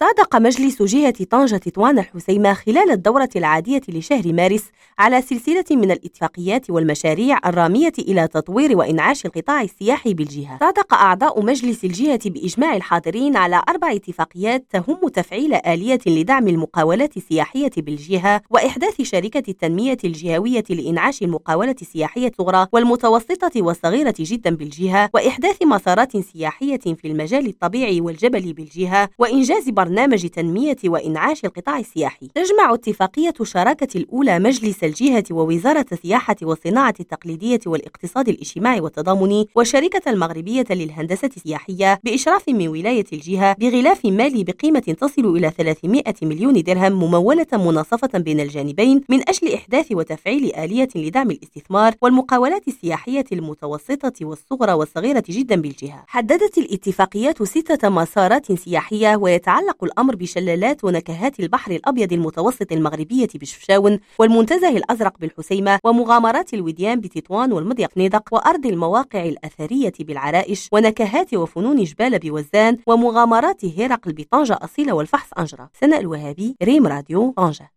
صادق مجلس جهة طنجة تطوان الحسيمة خلال الدورة العادية لشهر مارس على سلسلة من الاتفاقيات والمشاريع الرامية إلى تطوير وإنعاش القطاع السياحي بالجهة. صادق أعضاء مجلس الجهة بإجماع الحاضرين على أربع اتفاقيات تهم تفعيل آلية لدعم المقاولات السياحية بالجهة وإحداث شركة التنمية الجهوية لإنعاش المقاولة السياحية الصغرى والمتوسطة والصغيرة جدا بالجهة وإحداث مسارات سياحية في المجال الطبيعي والجبلي بالجهة وإنجاز برنامج تنمية وإنعاش القطاع السياحي. تجمع اتفاقية شراكة الأولى مجلس الجهة ووزارة السياحة والصناعة التقليدية والاقتصاد الاجتماعي والتضامني والشركة المغربية للهندسة السياحية بإشراف من ولاية الجهة بغلاف مالي بقيمة تصل إلى 300 مليون درهم ممولة مناصفة بين الجانبين من أجل إحداث وتفعيل آلية لدعم الاستثمار والمقاولات السياحية المتوسطة والصغرى والصغيرة جدا بالجهة. حددت الاتفاقيات ستة مسارات سياحية ويتعلق الأمر بشلالات ونكهات البحر الأبيض المتوسط المغربية بشفشاون والمنتزه الأزرق بالحسيمة ومغامرات الوديان بتطوان والمضيق نيدق وأرض المواقع الأثرية بالعرائش ونكهات وفنون جبال بوزان ومغامرات هرقل بطنجة أصيلة والفحص أنجرة. سنة الوهابي ريم راديو طنجة.